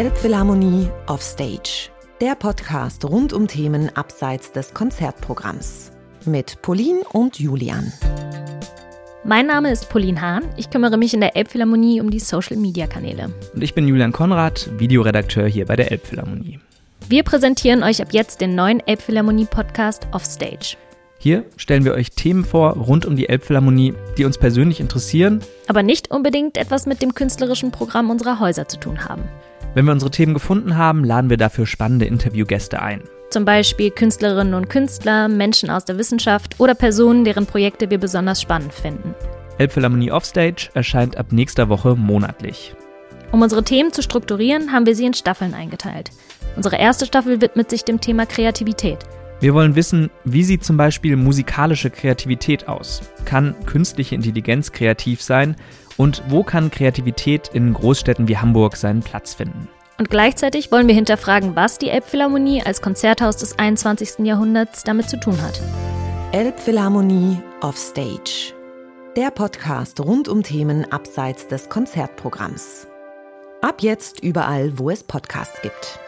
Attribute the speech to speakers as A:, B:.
A: Elbphilharmonie Offstage. Der Podcast rund um Themen abseits des Konzertprogramms. Mit Pauline und Julian.
B: Mein Name ist Pauline Hahn. Ich kümmere mich in der Elbphilharmonie um die Social-Media-Kanäle.
C: Und ich bin Julian Konrad, Videoredakteur hier bei der Elbphilharmonie.
B: Wir präsentieren euch ab jetzt den neuen Elbphilharmonie-Podcast Offstage.
C: Hier stellen wir euch Themen vor rund um die Elbphilharmonie, die uns persönlich interessieren,
B: aber nicht unbedingt etwas mit dem künstlerischen Programm unserer Häuser zu tun haben.
C: Wenn wir unsere Themen gefunden haben, laden wir dafür spannende Interviewgäste ein.
B: Zum Beispiel Künstlerinnen und Künstler, Menschen aus der Wissenschaft oder Personen, deren Projekte wir besonders spannend finden.
C: Elbphilharmonie Offstage erscheint ab nächster Woche monatlich.
B: Um unsere Themen zu strukturieren, haben wir sie in Staffeln eingeteilt. Unsere erste Staffel widmet sich dem Thema Kreativität.
C: Wir wollen wissen, wie sieht zum Beispiel musikalische Kreativität aus? Kann künstliche Intelligenz kreativ sein? Und wo kann Kreativität in Großstädten wie Hamburg seinen Platz finden?
B: Und gleichzeitig wollen wir hinterfragen, was die Elbphilharmonie als Konzerthaus des 21. Jahrhunderts damit zu tun hat.
A: Elbphilharmonie Offstage. Der Podcast rund um Themen abseits des Konzertprogramms. Ab jetzt überall, wo es Podcasts gibt.